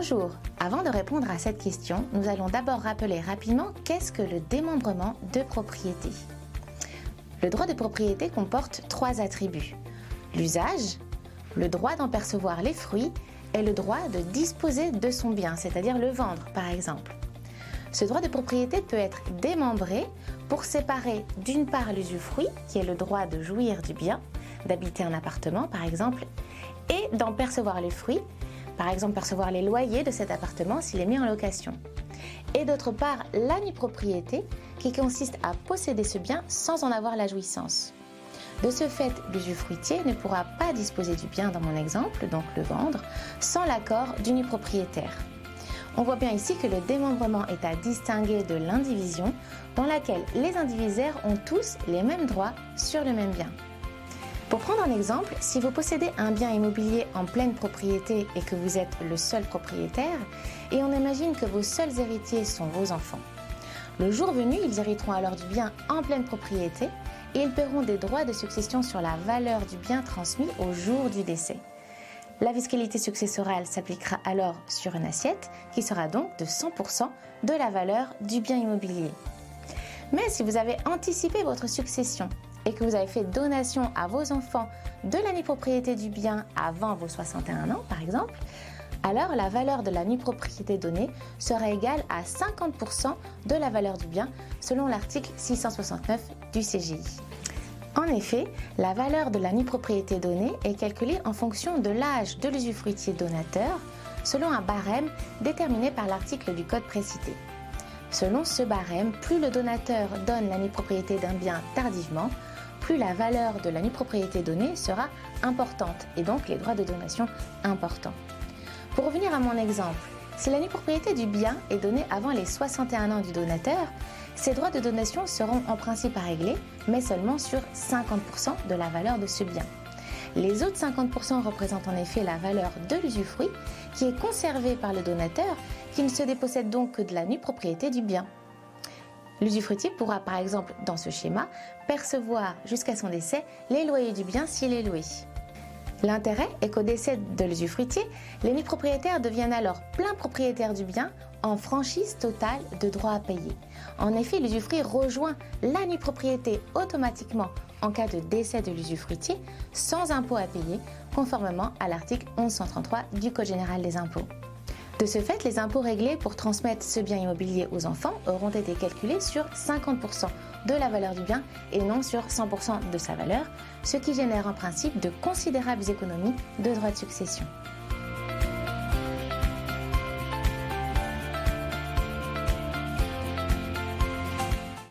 Bonjour, avant de répondre à cette question, nous allons d'abord rappeler rapidement qu'est-ce que le démembrement de propriété. Le droit de propriété comporte trois attributs. L'usage, le droit d'en percevoir les fruits et le droit de disposer de son bien, c'est-à-dire le vendre par exemple. Ce droit de propriété peut être démembré pour séparer d'une part l'usufruit, qui est le droit de jouir du bien, d'habiter un appartement par exemple, et d'en percevoir les fruits, par exemple percevoir les loyers de cet appartement s'il est mis en location. Et d'autre part, la propriété qui consiste à posséder ce bien sans en avoir la jouissance. De ce fait, l'usufruitier ne pourra pas disposer du bien dans mon exemple, donc le vendre, sans l'accord du propriétaire. On voit bien ici que le démembrement est à distinguer de l'indivision, dans laquelle les indivisaires ont tous les mêmes droits sur le même bien. Pour prendre un exemple, si vous possédez un bien immobilier en pleine propriété et que vous êtes le seul propriétaire, et on imagine que vos seuls héritiers sont vos enfants. Le jour venu, ils hériteront alors du bien en pleine propriété et ils paieront des droits de succession sur la valeur du bien transmis au jour du décès. La fiscalité successorale s'appliquera alors sur une assiette qui sera donc de 100% de la valeur du bien immobilier. Mais si vous avez anticipé votre succession et que vous avez fait donation à vos enfants de la propriété du bien avant vos 61 ans, par exemple, alors la valeur de la nue propriété donnée sera égale à 50% de la valeur du bien selon l'article 669 du CGI. En effet, la valeur de la nue propriété donnée est calculée en fonction de l'âge de l'usufruitier donateur selon un barème déterminé par l'article du code précité. Selon ce barème, plus le donateur donne la nue propriété d'un bien tardivement, plus la valeur de la nue propriété donnée sera importante et donc les droits de donation importants. Pour revenir à mon exemple, si la nue propriété du bien est donnée avant les 61 ans du donateur, ces droits de donation seront en principe à régler, mais seulement sur 50% de la valeur de ce bien. Les autres 50% représentent en effet la valeur de l'usufruit qui est conservé par le donateur qui ne se dépossède donc que de la nue propriété du bien. L'usufruitier pourra par exemple dans ce schéma percevoir jusqu'à son décès les loyers du bien s'il est loué. L'intérêt est qu'au décès de l'usufruitier, les propriétaires deviennent alors plein propriétaires du bien en franchise totale de droits à payer. En effet, l'usufruit rejoint la propriété automatiquement en cas de décès de l'usufruitier sans impôt à payer, conformément à l'article 1133 du Code général des impôts. De ce fait, les impôts réglés pour transmettre ce bien immobilier aux enfants auront été calculés sur 50% de la valeur du bien et non sur 100% de sa valeur, ce qui génère en principe de considérables économies de droits de succession.